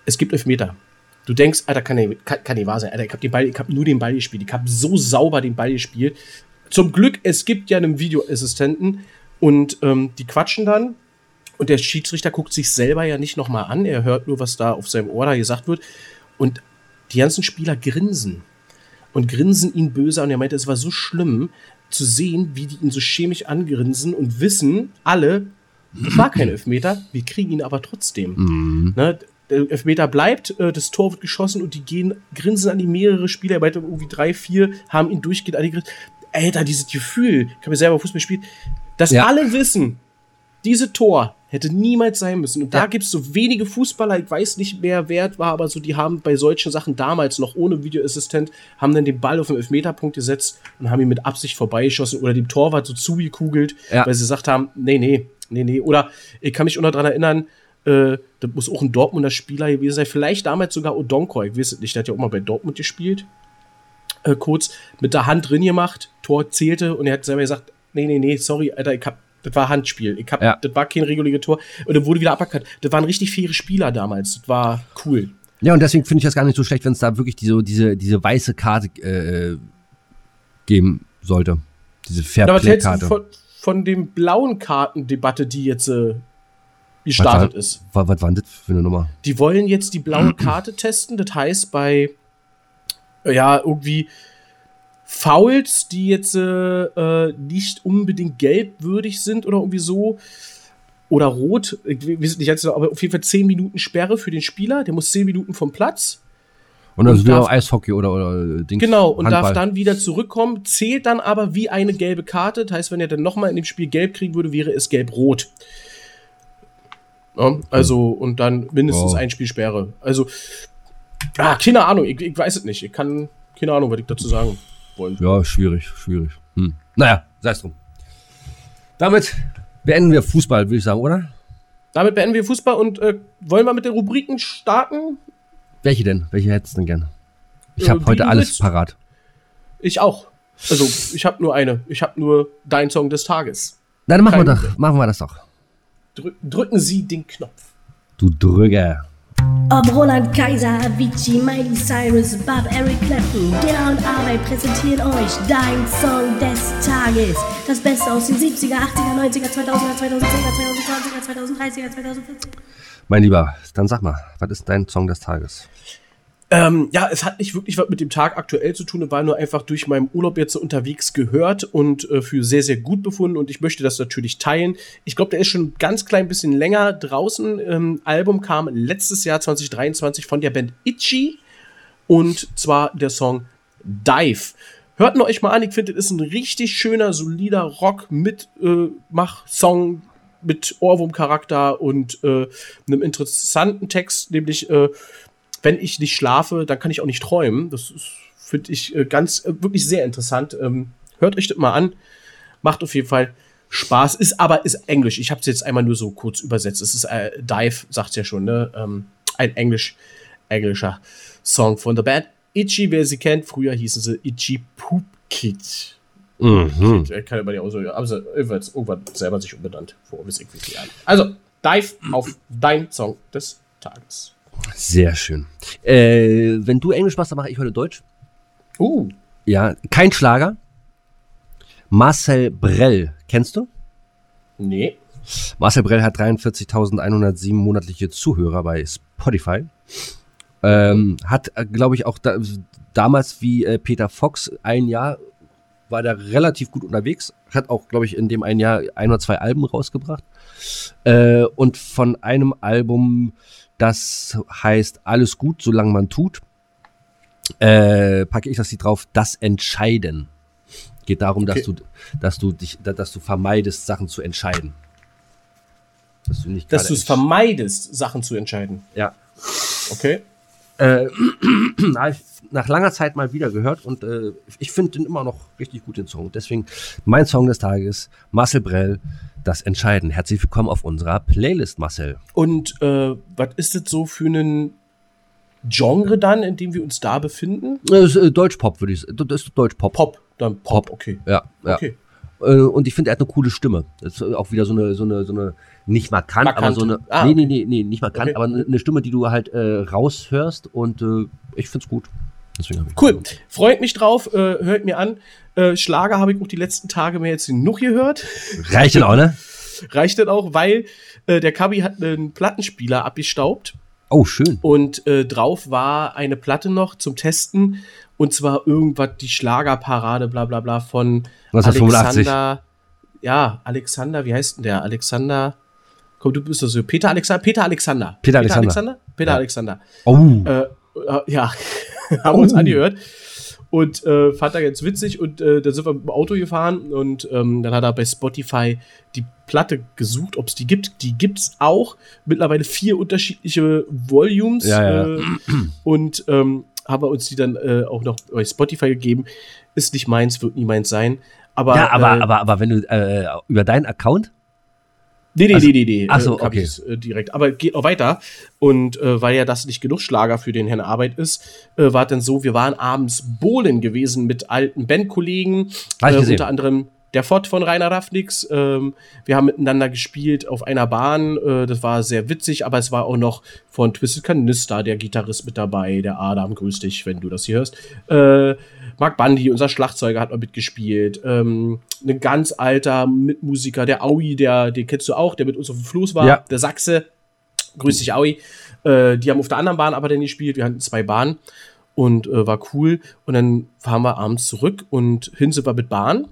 Es gibt Elfmeter. Du denkst, Alter, kann nicht, kann, kann nicht wahr sein. Alter, ich habe den Ball, ich habe nur den Ball gespielt. Ich habe so sauber den Ball gespielt. Zum Glück, es gibt ja einen Videoassistenten und ähm, die quatschen dann. Und der Schiedsrichter guckt sich selber ja nicht nochmal an. Er hört nur, was da auf seinem Ohr da gesagt wird. Und die ganzen Spieler grinsen und grinsen ihn böse Und er meinte, es war so schlimm zu sehen, wie die ihn so chemisch angrinsen und wissen alle, das war kein Elfmeter, wir kriegen ihn aber trotzdem. Mhm. Ne, der Elfmeter bleibt, äh, das Tor wird geschossen und die gehen, grinsen an die mehrere Spieler, er meinte irgendwie drei, vier, haben ihn durchgehend angegrinst. Alter, dieses Gefühl, ich habe ja selber Fußball gespielt, dass ja. alle wissen, Diese Tor hätte niemals sein müssen. Und da Ja. gibt's so wenige Fußballer, ich weiß nicht, wer wert war, aber so, die haben bei solchen Sachen damals noch ohne Videoassistent, haben dann den Ball auf den Elfmeterpunkt gesetzt und haben ihn mit Absicht vorbeigeschossen oder dem Torwart so zugekugelt, Ja. weil sie gesagt haben, nee, nee, nee, nee. Oder ich kann mich auch noch dran erinnern, äh, das muss auch ein Dortmunder Spieler gewesen sein, vielleicht damals sogar Odonko, ich weiß es nicht, der hat ja auch mal bei Dortmund gespielt äh, kurz mit der Hand drin gemacht, Tor zählte und er hat selber gesagt, nee, nee, nee, sorry, Alter, ich hab, das war Handspiel, ich hab, Ja. das war kein reguläres Tor und dann wurde wieder aberkannt. Das waren richtig faire Spieler damals, das war cool. Ja, und deswegen finde ich das gar nicht so schlecht, wenn es da wirklich diese, diese, diese weiße Karte äh, geben sollte. Diese Aber was hältst du Fairplay-Karte. von, von dem blauen Kartendebatte, die jetzt äh, gestartet ist? Was, was war denn das für eine Nummer? Die wollen jetzt die blaue Karte testen. Das heißt, bei ja, irgendwie Fouls, die jetzt äh, äh, nicht unbedingt gelbwürdig sind oder irgendwie so. Oder rot, ich weiß nicht, jetzt, aber auf jeden Fall 10 Minuten Sperre für den Spieler. Der muss 10 Minuten vom Platz. Und also Und wieder darf- Eishockey oder, oder äh, Dings. Genau, und darf Handball. dann wieder zurückkommen. Zählt dann aber wie eine gelbe Karte. Das heißt, wenn er dann nochmal in dem Spiel gelb kriegen würde, wäre es gelb-rot. Ja, also, und dann mindestens Wow. ein Spiel Sperre. Also, ah, keine Ahnung, ich, ich weiß es nicht. Ich kann, keine Ahnung, was ich dazu sagen wollen. Ja, schwierig, schwierig. Hm. Naja, sei es drum. Damit beenden wir Fußball, würde ich sagen, oder? Damit beenden wir Fußball und äh, wollen wir mit den Rubriken starten? Welche denn? Welche hättest du denn gerne? Ich Äh, habe wie heute alles willst. parat. Ich auch. Also, ich habe nur eine. Ich habe nur dein Song des Tages. Na, dann machen wir, doch, machen wir das doch. Drü drücken Sie den Knopf. Du Drücker. Ob Roland Kaiser, Avicii, Miley Cyrus, Bob, Eric Clapton, Dilla und Arbeit präsentieren euch dein Song des Tages. Das Beste aus den 70er, 80er, 90er, 2000er, 2010er, 2020er, 2030er, 2040er. Mein Lieber, dann sag mal, was ist dein Song des Tages? Ähm, ja, es hat nicht wirklich was mit dem Tag aktuell zu tun, war nur einfach durch meinen Urlaub jetzt unterwegs gehört und äh, für sehr, sehr gut befunden und ich möchte das natürlich teilen. Ich glaube, der ist schon ein ganz klein bisschen länger draußen. Ähm, Album kam letztes Jahr 2023 von der Band Itchy und zwar der Song Dive. Hört nur euch mal an, ich finde, das ist ein richtig schöner, solider Rock-Mitmach-Song mit Ohrwurm-Charakter und äh, einem interessanten Text, nämlich äh, wenn ich nicht schlafe, dann kann ich auch nicht träumen. Das finde ich äh, ganz, äh, wirklich sehr interessant. Ähm, hört euch das mal an. Macht auf jeden Fall Spaß. Ist aber, ist Englisch. Ich habe es jetzt einmal nur so kurz übersetzt. Es ist äh, Dive, sagt ja schon, ne? Ähm, ein Englisch, englischer Song von der Band. Itchy, wer sie kennt, früher hießen sie Itchy Poop Kid. Mhm. Ich kann aber nicht aussagen, aber irgendwann, selber sich umbenannt vor bis irgendwie Jahren. Also, Dive auf dein Song des Tages. Sehr schön. Äh, wenn du Englisch machst, dann mache ich heute Deutsch. Uh, Ja, kein Schlager. Marcel Brell, kennst du? nee. Marcel Brell hat 43.107 monatliche Zuhörer bei Spotify. Ähm, hat, glaube ich, auch da, damals wie äh, Peter Fox ein Jahr war der relativ gut unterwegs. Hat auch, glaube ich, in dem ein Jahr ein oder zwei Alben rausgebracht. Äh, und von einem Album, das heißt Alles gut, solange man tut, äh, packe ich das Lied drauf, Das Entscheiden. Geht darum, dass Okay. du, dass du dich, dass du vermeidest, Sachen zu entscheiden. Dass du nicht Dass du es vermeidest, Sachen zu entscheiden. Ja. Okay. Äh, nach langer Zeit mal wieder gehört und äh, ich finde den immer noch richtig gut, den Song. Deswegen mein Song des Tages, Marcel Brell, Das Entscheiden. Herzlich willkommen auf unserer Playlist, Marcel. Und äh, was ist das so für ein Genre dann, in dem wir uns da befinden? Das ist äh, Deutschpop, würde ich sagen. Das ist Deutschpop. Pop, dann Pop, Pop. okay. Ja, ja. Okay. Äh, und ich finde, er hat eine coole Stimme. Das ist auch wieder so eine, so eine, so eine, nicht markant, aber Markante. so eine, Ah, nee, nee, nee, nee, nicht markant, Okay. aber eine, Stimme, die du halt äh, raushörst und äh, ich gut. Deswegen hab ich Cool. Freut mich drauf, äh, hört mir an. Äh, Schlager habe ich auch die letzten Tage mir jetzt genug gehört. Reicht denn auch, ne? Reicht dann auch, weil äh, der Kabi hat einen Plattenspieler abgestaubt Oh, schön. und äh, drauf war eine Platte noch zum Testen und zwar irgendwas die Schlagerparade bla bla bla von 1985. Alexander ja Alexander wie heißt denn der Alexander komm du bist das so Peter Alexander Peter Alexander Peter Alexander. Peter Ja. Alexander Oh. äh, äh, ja haben wir uns angehört und äh, fand er ganz witzig und äh, dann sind wir mit dem Auto gefahren und ähm, dann hat er bei Spotify die Platte gesucht, ob es die gibt. Die gibt's auch. Mittlerweile vier unterschiedliche Volumes Ja, ja. Äh, und ähm, haben wir uns die dann äh, auch noch bei Spotify gegeben. Ist nicht meins, wird nie meins sein. Aber, ja, aber, äh, aber, aber wenn du äh, über deinen Account? Nee, nee, Also- nee, nee, nee. Ach so, äh, okay. äh, direkt. Aber geht auch weiter. Und äh, weil ja das nicht genug Schlager für den Herrn Arbeit ist, äh, war dann so, wir waren abends bowlen gewesen mit alten Bandkollegen. Äh, unter anderem der Fott von Rainer Raffnix. Ähm, wir haben miteinander gespielt auf einer Bahn. Äh, das war sehr witzig, aber es war auch noch von Twisted Canister der Gitarrist mit dabei. Der Adam, grüß dich, wenn du das hier hörst. Äh, Mark Bundy, unser Schlagzeuger, hat mal mitgespielt. Ähm, ein ganz alter Mitmusiker, der Aui, der, den kennst du auch, der mit uns auf dem Floß war, Ja. der Sachse. Grüß dich, Aui. Äh, die haben auf der anderen Bahn aber dann gespielt. Wir hatten zwei Bahnen und äh, war cool. Und dann fahren wir abends zurück und hin sind wir mit Bahn.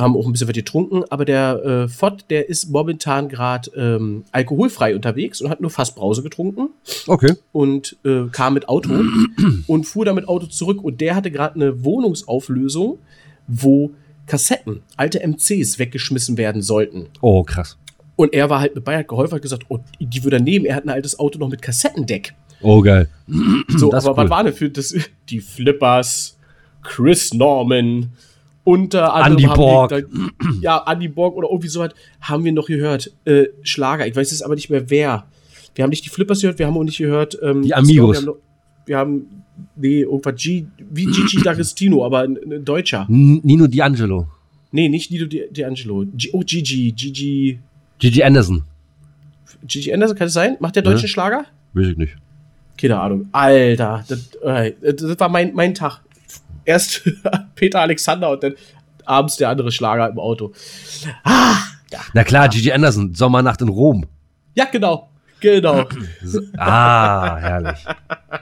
Haben auch ein bisschen was getrunken, aber der äh, Fott, der ist momentan gerade ähm, alkoholfrei unterwegs und hat nur Fassbrause getrunken Okay. und äh, kam mit Auto und fuhr dann mit Auto zurück. Und der hatte gerade eine Wohnungsauflösung, wo Kassetten, alte MCs weggeschmissen werden sollten. Oh, krass. Und er war halt mit Bayern geholfen, hat gesagt, oh, die würde er nehmen. Er hat ein altes Auto noch mit Kassettendeck. Oh, geil. So, Das aber cool. was war denn für das? Die Flippers, Chris Norman, unter anderem Andy Borg. Wir, da, ja, Andy Borg oder irgendwie so was haben wir noch gehört. Äh, Schlager, ich weiß jetzt aber nicht mehr wer. Wir haben nicht die Flippers gehört, wir haben auch nicht gehört. Ähm, Die Amigos. glaub, Wir haben, noch, wir haben nee, irgendwas G, wie Gigi D'Agostino, aber ein, ein Deutscher. N Nino D'Angelo. Nee, nicht Nido Di- D'Angelo. G oh, Gigi, Gigi, Gigi Anderson. Gigi Anderson, kann es sein? Macht der Ja. deutschen Schlager? Weiß ich nicht. Keine Ahnung. Alter, das, äh, das war mein, mein Tag. Erst Peter Alexander und dann abends der andere Schlager im Auto. Ah, ja. Na klar, Gigi Anderson. Sommernacht in Rom. Ja, genau. Genau. Ah, herrlich.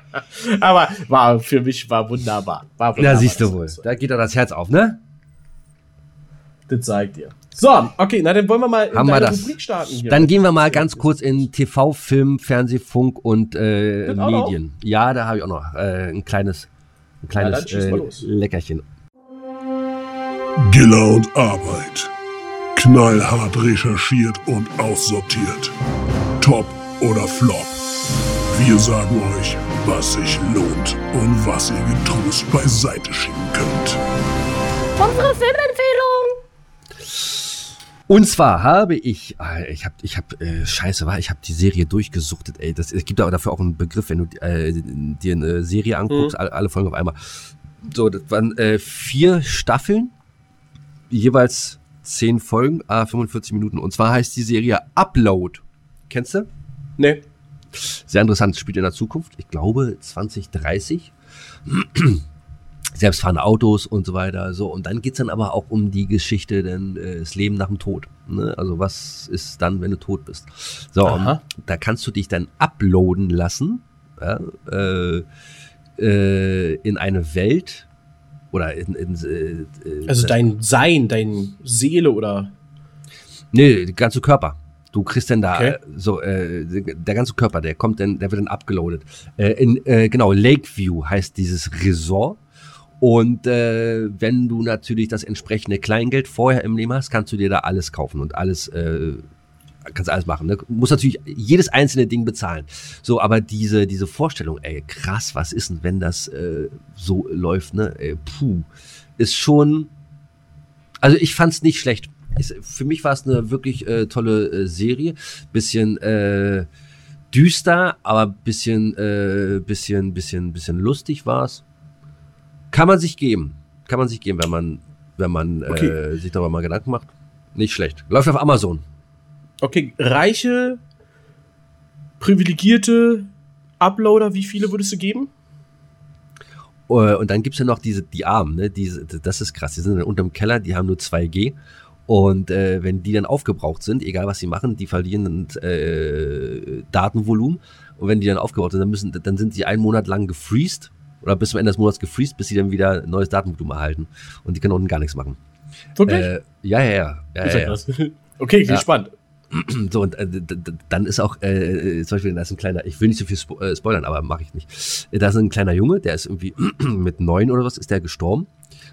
Aber war für mich war wunderbar. War Na, wunderbar. siehst du wohl. Da geht doch das Herz auf, ne? Das zeigt dir. So, okay, na dann wollen wir mal in Haben wir das. Rubrik starten hier. Dann gehen wir mal ganz kurz in TV, Film, Fernseh, Funk und äh, noch? Medien. Ja, da habe ich auch noch äh, ein kleines, ein kleines schieß äh. Leckerchen. Giller und Arbeit. Knallhart recherchiert und aussortiert. Top oder Flop. Wir sagen euch, was sich lohnt und was ihr getrost beiseite schieben könnt. Unsere Filmempfehlung. Und zwar habe ich, ah, ich habe, ich habe, äh, scheiße, war, ich habe die Serie durchgesuchtet, ey. Das, es gibt aber dafür auch einen Begriff, wenn du äh, dir eine Serie anguckst, alle, alle Folgen auf einmal. So, das waren äh, vier Staffeln, jeweils zehn Folgen, ah, 45 Minuten. Und zwar heißt die Serie Upload. Kennst du? Nee. Sehr interessant, spielt in der Zukunft, ich glaube 2030. Selbstfahrende Autos und so weiter. So, und dann geht's dann aber auch um die Geschichte, denn äh, das Leben nach dem Tod. Ne? Also, was ist dann, wenn du tot bist? So, da kannst du dich dann uploaden lassen ja, äh, äh, in eine Welt oder in, in äh, äh, Also dein Sein, dein Seele oder. Nee, der ganze Körper. Du kriegst dann da Okay. so äh, der ganze Körper, der kommt dann, der wird dann abgeloadet. Äh, in äh, genau Lakeview heißt dieses Resort. Und äh, wenn du natürlich das entsprechende Kleingeld vorher im Leben hast, kannst du dir da alles kaufen und alles äh, kannst alles machen. Ne? Du musst natürlich jedes einzelne Ding bezahlen. So, aber diese diese Vorstellung, ey, krass, was ist denn, wenn das äh, so läuft, ne? Ey, puh, ist schon also ich fand's nicht schlecht. Es, für mich war es eine wirklich äh, tolle äh, Serie. Bisschen äh, düster, aber bisschen, äh, bisschen, bisschen, bisschen lustig war's. Kann man sich geben. Kann man sich geben, wenn man, wenn man äh, Okay. sich darüber mal Gedanken macht. Nicht schlecht. Läuft auf Amazon. Okay, reiche, privilegierte Uploader, wie viele würdest du geben? Äh, Und dann gibt's ja noch diese, die Armen, ne? Diese, das ist krass. Die sind dann unterm Keller, die haben nur 2G. Und äh, wenn die dann aufgebraucht sind, egal was sie machen, die verlieren äh, Datenvolumen. Und wenn die dann aufgebraucht sind, dann müssen, dann sind sie einen Monat lang gefreezed oder bis zum Ende des Monats gefreezed, bis sie dann wieder neues Datenvolumen erhalten. Und die können unten gar nichts machen. Wirklich? Äh, ja, ja, ja. ja, ja, ja. Okay, Ja. gespannt. So, und äh, dann ist auch, äh, äh, zum Beispiel, da ist ein kleiner, ich will nicht so viel spo äh, spoilern, aber mache ich nicht. Äh, Da ist ein kleiner Junge, der ist irgendwie mit neun oder was, ist der gestorben.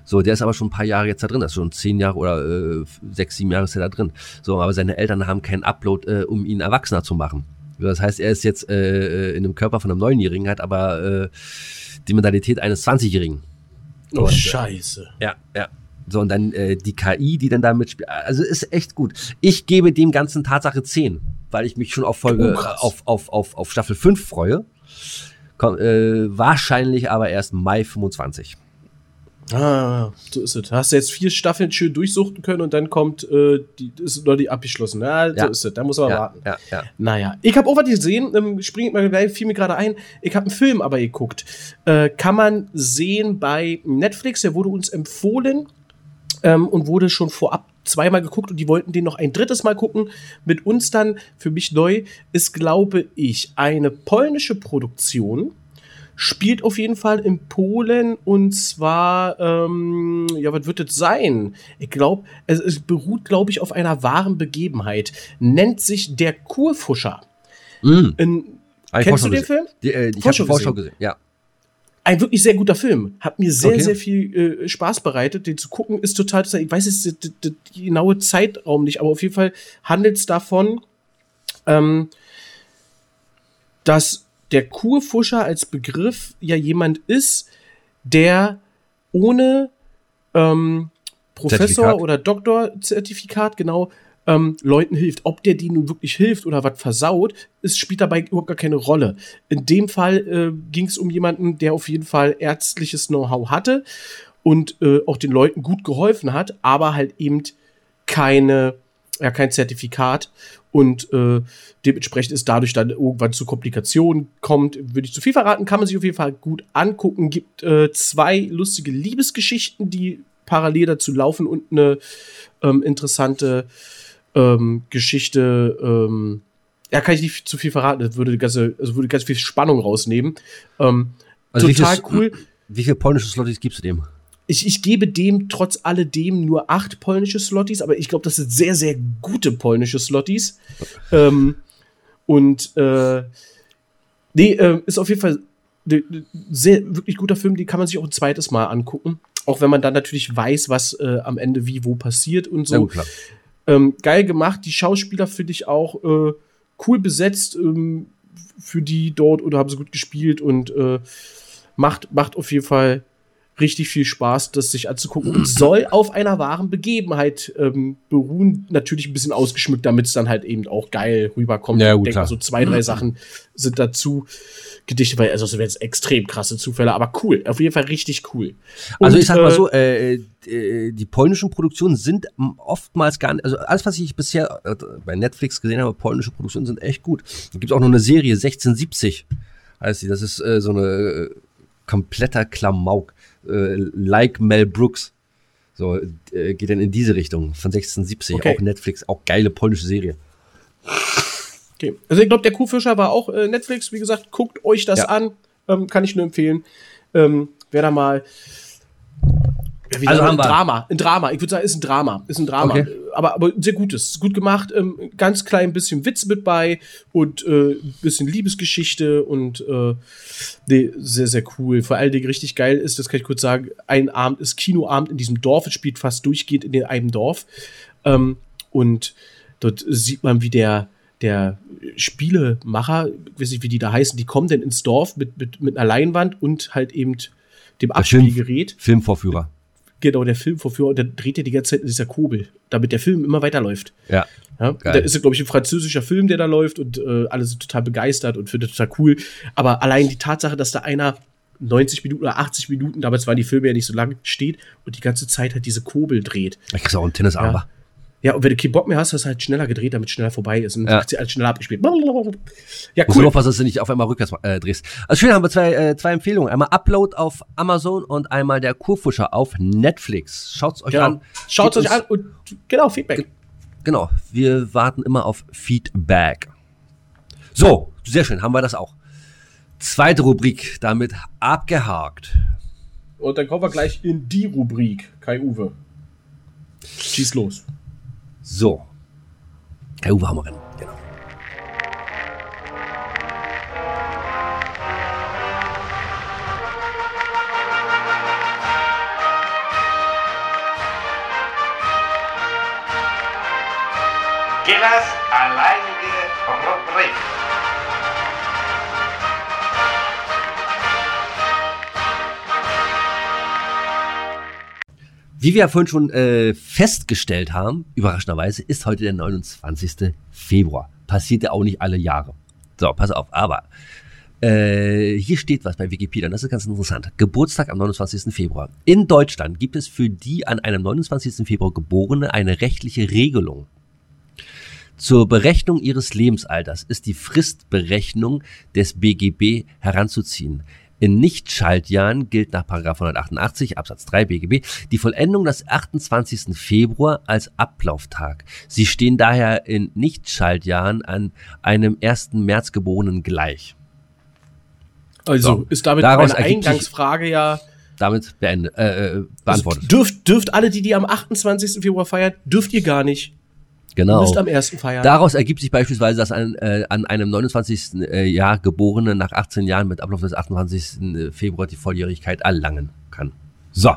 So, der ist aber schon ein paar Jahre jetzt da drin, das ist schon zehn Jahre oder äh, sechs, sieben Jahre ist er da drin. So, aber seine Eltern haben keinen Upload, äh, um ihn erwachsener zu machen. Das heißt, er ist jetzt äh, in dem Körper von einem Neunjährigen, hat aber äh, die Mentalität eines 20-Jährigen. Oh, Und, äh, scheiße. Ja, ja. So, und dann äh, die KI, die dann da mitspielt. Also ist echt gut. Ich gebe dem ganzen Tatsache 10, weil ich mich schon auf Folge, Oh, äh, auf, auf, auf, auf Staffel 5 freue. Komm, äh, wahrscheinlich aber erst Mai 25. Ah, so ist es. Hast du jetzt vier Staffeln schön durchsuchten können und dann kommt, äh, die, ist noch die abgeschlossen. Ja, so Ja. ist es. Da muss man Ja, warten. ja, ja. Naja, ich habe auch was gesehen, ähm, springt mal gleich, fiel mir gerade ein. Ich habe einen Film aber geguckt. Äh, kann man sehen bei Netflix, der wurde uns empfohlen ähm, und wurde schon vorab zweimal geguckt und die wollten den noch ein drittes Mal gucken. Mit uns dann, für mich neu, ist, glaube ich, eine polnische Produktion. Spielt auf jeden Fall in Polen und zwar, ähm, ja, was wird es sein? Ich glaube, es, es beruht, glaube ich, auf einer wahren Begebenheit. Nennt sich Der Kurfuscher. Mhm. In, Kennst Vorschau du den gesehen. Film? Die, äh, ich habe Vorschau gesehen? Ja. ein wirklich sehr guter Film. Hat mir sehr, Okay. sehr viel äh, Spaß bereitet. Den zu gucken ist total, ich weiß jetzt die, die, die genaue Zeitraum nicht, aber auf jeden Fall handelt es davon, ähm, dass der Kurfuscher als Begriff ja jemand ist, der ohne ähm, Professor Zertifikat. oder Doktorzertifikat genau ähm, Leuten hilft. Ob der die nun wirklich hilft oder was versaut, ist, spielt dabei überhaupt gar keine Rolle. In dem Fall äh, ging es um jemanden, der auf jeden Fall ärztliches Know-how hatte und äh, auch den Leuten gut geholfen hat, aber halt eben keine, ja, kein Zertifikat und äh, dementsprechend ist dadurch dann irgendwann zu Komplikationen kommt. Würde ich zu viel verraten, kann man sich auf jeden Fall gut angucken. Gibt äh, zwei lustige Liebesgeschichten, die parallel dazu laufen und eine ähm, interessante ähm, Geschichte. Ähm, ja, kann ich nicht zu viel verraten. Das würde ganze, also würde ganz viel Spannung rausnehmen. Ähm, Also wie total viel- cool. Wie viele polnische Slotties gibst du dem? Ich, ich gebe dem trotz alledem nur acht polnische Slotties, aber ich glaube, das sind sehr, sehr gute polnische Slotties. Ähm, und äh, nee, äh, ist auf jeden Fall ne, ne, sehr wirklich guter Film, den kann man sich auch ein zweites Mal angucken. Auch wenn man dann natürlich weiß, was äh, am Ende wie wo passiert und so. klar. Ähm, geil gemacht. Die Schauspieler finde ich auch äh, cool besetzt ähm, für die dort oder haben sie gut gespielt und äh, macht, macht auf jeden Fall richtig viel Spaß, das sich anzugucken und soll auf einer wahren Begebenheit ähm, beruhen. Natürlich ein bisschen ausgeschmückt, damit es dann halt eben auch geil rüberkommt. Ja, ich gut, denke, klar. so zwei, drei Sachen sind dazu gedichtet, weil also es wären jetzt extrem krasse Zufälle, aber cool. Auf jeden Fall richtig cool. Also Und, ich sag mal äh, so, äh, äh, die polnischen Produktionen sind oftmals gar nicht, also alles, was ich bisher äh, bei Netflix gesehen habe, polnische Produktionen sind echt gut. Da gibt auch noch eine Serie, 1670 heißt sie. Das ist äh, so eine äh, kompletter Klamauk, äh, like Mel Brooks. So, äh, geht dann in diese Richtung von 1670, Okay. auch Netflix, auch geile polnische Serie. Okay. Also ich glaube, der Kuhfischer war auch äh, Netflix. Wie gesagt, guckt euch das Ja. an. Ähm, kann ich nur empfehlen. Ähm, wer da mal. Ja, Also haben ein wir- Drama. Ein Drama. Ich würde sagen, ist ein Drama. Ist ein Drama. Okay. Aber, aber sehr gutes. Gut gemacht. Ähm, ganz klein bisschen Witz mit bei und äh, ein bisschen Liebesgeschichte und äh, nee, sehr, sehr cool. Vor allen Dingen richtig geil ist, das kann ich kurz sagen, ein Abend ist Kinoabend in diesem Dorf. Es spielt fast durchgehend in dem einem Dorf. Ähm, und dort sieht man, wie der, der Spielemacher, ich weiß nicht, wie die da heißen, die kommen dann ins Dorf mit, mit, mit einer Leinwand und halt eben dem Film- Abspielgerät. Filmvorführer. Genau, der Filmvorführer, und dann dreht er die ganze Zeit in dieser Kurbel, damit der Film immer weiterläuft. Ja. Ja, da ist, glaube ich, ein französischer Film, der da läuft und äh, alle sind total begeistert und finden total cool. Aber allein die Tatsache, dass da einer 90 Minuten oder 80 Minuten, damals waren die Filme ja nicht so lang, steht und die ganze Zeit halt diese Kurbel dreht. Da kriegst du auch einen Tennisarm. Ja, und wenn du keinen Bock mehr hast, hast du halt schneller gedreht, damit es schneller vorbei ist. Und dann Ja. wird sie halt schneller abgespielt. Ja, Muss cool. nur aufpassen, dass du nicht auf einmal rückwärts äh, drehst. Also schön haben wir zwei, äh, zwei Empfehlungen. Einmal Upload auf Amazon und einmal der Kurfuscher auf Netflix. Schaut's euch Genau. an. Schaut Gebt euch an und genau, Feedback. Genau, wir warten immer auf Feedback. So, sehr schön, haben wir das auch. Zweite Rubrik, damit abgehakt. Und dann kommen wir gleich in die Rubrik. Kai Uwe. Schieß los. So. Der Uwe Hammer Wie wir ja vorhin schon äh, festgestellt haben, überraschenderweise ist heute der 29. Februar. Passiert ja auch nicht alle Jahre. So, pass auf, aber äh, hier steht was bei Wikipedia, und das ist ganz interessant. Geburtstag am 29. Februar. In Deutschland gibt es für die an einem 29. Februar Geborene eine rechtliche Regelung. Zur Berechnung ihres Lebensalters ist die Fristberechnung des BGB heranzuziehen. In Nichtschaltjahren gilt nach 188 Absatz 3 BGB die Vollendung des 28. Februar als Ablauftag. Sie stehen daher in Nichtschaltjahren an einem 1. März geborenen gleich. Also So, ist damit daraus meine Eingangsfrage ja Damit beendet, äh, äh, beantwortet. Also dürft, dürft alle, die die am 28. Februar feiern, dürft ihr gar nicht. Genau. müsst am 1. feiern. Daraus ergibt sich beispielsweise, dass ein, äh, an einem 29. äh, Jahr Geborene nach 18 Jahren mit Ablauf des 28. Februar die Volljährigkeit erlangen kann. So.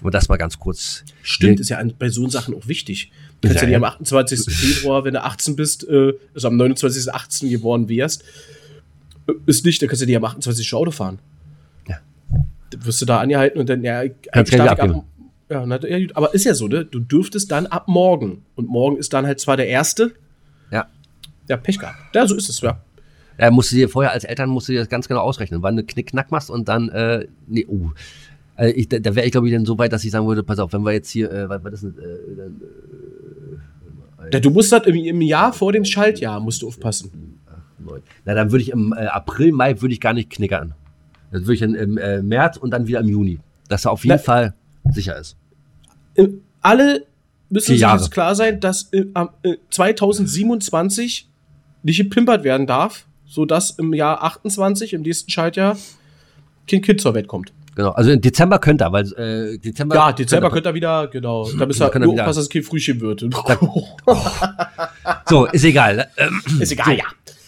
Und das mal ganz kurz. Stimmt, ist ja an, bei so Sachen auch wichtig. Du kannst Ja, ja, nicht am 28. Februar, wenn du 18 bist, äh, also am 29. 18 geworden wärst, äh, ist nicht, dann kannst du nicht am 28. Auto fahren. Ja. Dann wirst du da angehalten und dann, ja, ich abgeben. ab, ja, na, ja, aber ist ja so, ne? Du dürftest dann ab morgen. Und morgen ist dann halt zwar der erste. Ja. Ja, Pech gehabt. Ja, so ist es, ja. Da musst du dir vorher als Eltern musst du dir das ganz genau ausrechnen, wann du Knick-Knack machst und dann, äh, nee, uh. Also ich, da da wäre ich, glaube ich, dann so weit, dass ich sagen würde, pass auf, wenn wir jetzt hier, äh, was, was ist denn, äh, dann, ja. Du musst halt im, im Jahr vor dem Schaltjahr musst du aufpassen. neun. Na, dann würde ich im äh, April, Mai würde ich gar nicht knickern. Das würde ich dann im äh, März und dann wieder im Juni. Dass er auf jeden Na- Fall sicher ist. Alle müssen sich jetzt klar sein, dass äh, äh, 2027 nicht gepimpert werden darf, sodass im Jahr 28, im nächsten Schaltjahr, kein Kind zur Welt kommt. Genau. Also im Dezember könnte er, weil äh, Dezember. Ja, Dezember könnt ihr wieder, genau. Da könnt ihr nur aufpassen, dass es kein Frühchen wird. So, ist egal. Ähm, Ist egal, ja.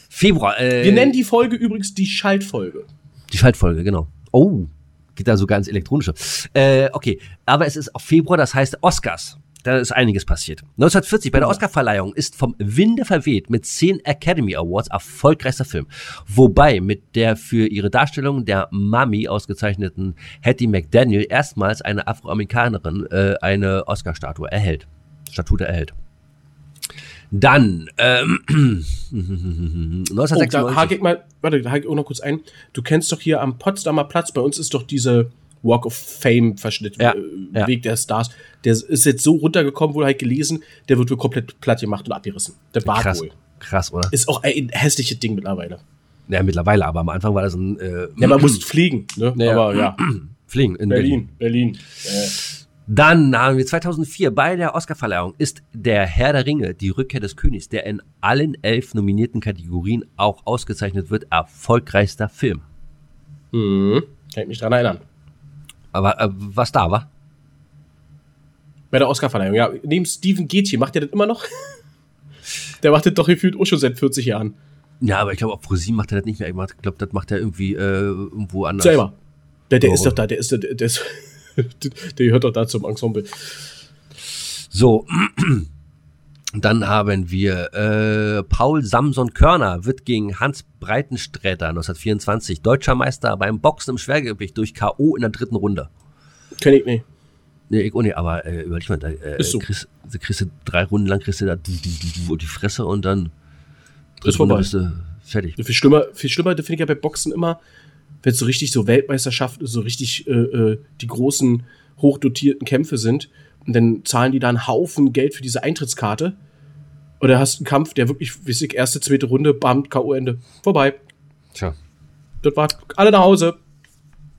Februar. Äh, Wir nennen die Folge übrigens die Schaltfolge. Die Schaltfolge, genau. Oh, geht da sogar ins Elektronische. Äh, okay, aber es ist auch Februar, das heißt Oscars. Da ist einiges passiert. 1940 bei der Oscarverleihung ist vom Winde verweht mit zehn Academy Awards erfolgreichster Film. Wobei mit der für ihre Darstellung der Mummy ausgezeichneten Hattie McDaniel erstmals eine Afroamerikanerin äh, eine Oscar-Statue erhält. Statute erhält. Dann, ähm, Oh, 1996. da hake ich mal, warte, da hake ich auch noch kurz ein. Du kennst doch hier am Potsdamer Platz, bei uns ist doch diese Walk of Fame Verschnitt, Ja, äh, ja. Weg der Stars. Der ist jetzt so runtergekommen, wurde halt gelesen, der wird wohl komplett platt gemacht und abgerissen. Der Bart krass, wohl. krass, oder? Ist auch ein hässliches Ding mittlerweile. Ja, mittlerweile, aber am Anfang war das ein äh, Ja, man muss fliegen, ne? Ja. Aber ja, Fliegen in Berlin. Berlin, Berlin. Äh, Dann haben wir 2004 bei der Oscarverleihung ist der Herr der Ringe, die Rückkehr des Königs, der in allen elf nominierten Kategorien auch ausgezeichnet wird, erfolgreichster Film. mhm. Kann ich mich dran erinnern. Aber äh, was da war? Bei der Oscarverleihung, ja. Neben Steven Gätje, macht der das immer noch? der macht das doch gefühlt auch schon seit 40 Jahren. Ja, aber ich glaube, auf ProSieben macht er das nicht mehr. Ich glaube, das macht er irgendwie äh, irgendwo anders. Selber. Der, der Oh. ist doch da, der ist, der, der ist, der gehört doch da zum Ensemble. So, dann haben wir äh, Paul Samson Körner wird gegen Hans Breitensträter 1924 deutscher Meister beim Boxen im Schwergewicht durch K.O. in der dritten Runde. Kenn ich nicht. Nee, ich auch nicht, aber äh, überleg mal, da äh, so. kriegst, kriegst du drei Runden lang kriegst du da du, du, die Fresse und dann Runde bist du fertig. Viel schlimmer, viel schlimmer finde ich ja bei Boxen immer, wenn es so richtig so Weltmeisterschaften, so richtig äh, äh, die großen, hochdotierten Kämpfe sind und dann zahlen die da einen Haufen Geld für diese Eintrittskarte. Oder hast einen Kampf, der wirklich, wie ich, erste, zweite Runde, bam, K.O.-Ende. Vorbei. Tja. Das war alle nach Hause.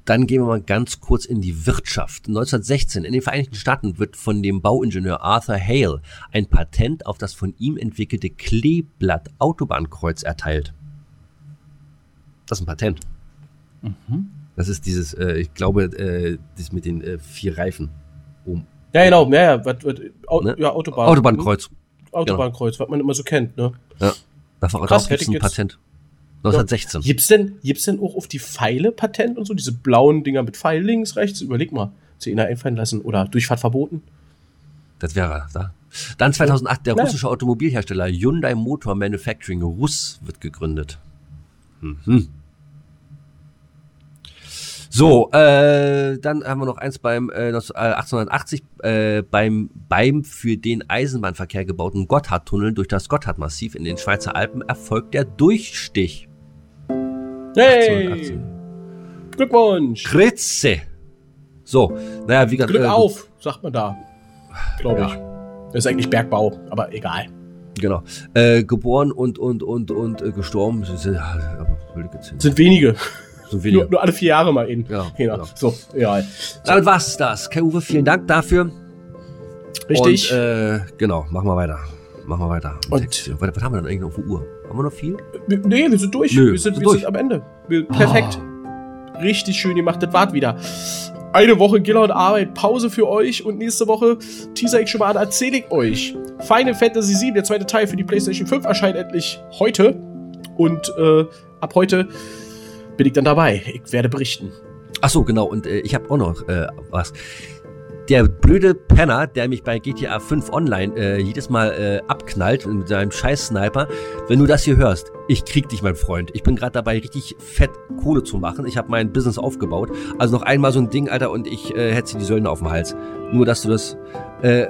Dann gehen wir mal ganz kurz in die Wirtschaft. 1916 in den Vereinigten Staaten wird von dem Bauingenieur Arthur Hale ein Patent auf das von ihm entwickelte Kleeblatt-Autobahnkreuz erteilt. Das ist ein Patent. Das ist dieses, äh, ich glaube, äh, das mit den äh, vier Reifen. Um, Ja, genau, ja, ja, wat, wat, Au, Ne? ja Autobahn. Autobahnkreuz. Autobahnkreuz, was man immer so kennt, ne? Ja. Davor Krass, hätte ich ein jetzt- Patent. 1916. Gibt's denn, gibt's denn auch auf die Pfeile Patent und so, diese blauen Dinger mit Pfeil links, rechts? Überleg mal. Sie ihnen einfallen lassen oder Durchfahrt verboten? Das wäre da. Dann 2008 der Ja. russische Automobilhersteller Hyundai Motor Manufacturing Russ wird gegründet. Mhm. So, äh, dann haben wir noch eins beim äh, 1880 äh, beim beim für den Eisenbahnverkehr gebauten Gotthardtunnel durch das Gotthardmassiv in den Schweizer Alpen erfolgt der Durchstich. Hey! 1818. Glückwunsch! Kritze. So, naja, wie gesagt, Glück äh, auf, sagt man da. Glaube Ja. ich. Das ist eigentlich Bergbau, aber egal. Genau. Äh, geboren und und und und äh, gestorben sind. Sind wenige. Sind wenige. Nur, nur alle vier Jahre mal in. Ja, genau. genau. So, ja. Damit war's das. Kai Uwe, vielen Dank dafür. Richtig. Und, äh, genau, machen wir weiter. Machen wir weiter. Und- Text. was, haben wir denn eigentlich auf der Uhr? Haben wir noch viel? Nee, wir sind durch. Nö, wir sind, wir durch. sind am Ende. Wir, perfekt. Ah. Richtig schön gemacht. Das wart wieder. Eine Woche Giller und Arbeit, Pause für euch und nächste Woche teaser ich schon mal an, erzähle ich euch. Final Fantasy VII, der zweite Teil für die PlayStation 5 erscheint endlich heute. Und äh, ab heute bin ich dann dabei. Ich werde berichten. Ach so, genau. Und äh, ich habe auch noch äh, was. Der blöde Penner, der mich bei GTA 5 Online äh, jedes Mal äh, abknallt mit seinem scheiß Sniper, wenn du das hier hörst, ich krieg dich, mein Freund. Ich bin gerade dabei, richtig fett Kohle zu machen. Ich habe mein Business aufgebaut. Also noch einmal so ein Ding, Alter, und ich äh, hetze die Söldner auf den Hals. Nur, dass du das... Äh,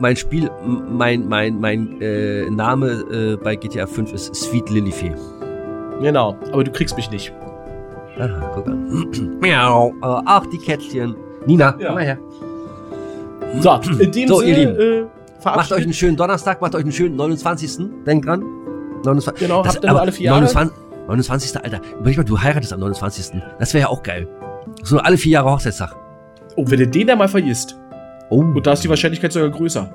mein Spiel, mein, mein, mein äh, Name äh, bei GTA 5 ist Sweet Lilifee. Genau. Aber du kriegst mich nicht. Aha, guck an. Miau. Äh, auch die Kätzchen. Nina, Ja. komm mal her. So, in dem So, ihr Sinne, Lieben. äh, Macht euch einen schönen Donnerstag, macht euch einen schönen 29. Denkt dran. 29. Genau, Das- habt ihr alle vier Jahre? 29. 29. Alter. Überleg mal, du heiratest am 29. Das wäre ja auch geil. So alle vier Jahre Hochzeitstag. Oh, wenn du den da mal vergisst. Oh. Und da ist die Wahrscheinlichkeit sogar größer.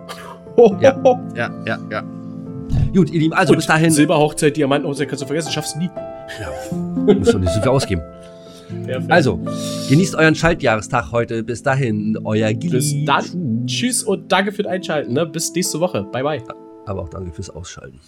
Ja. Ja, ja, ja. Gut, ihr Lieben, also Und bis dahin. Silberhochzeit, Diamantenhochzeit kannst du vergessen, schaffst du nie. Muss doch nicht so viel ausgeben. Also, genießt euren Schaltjahrestag heute. Bis dahin, euer Gili. bis dann. Tschüss und danke für das Einschalten. Ne? Bis nächste Woche. Bye, bye. Aber auch danke fürs Ausschalten.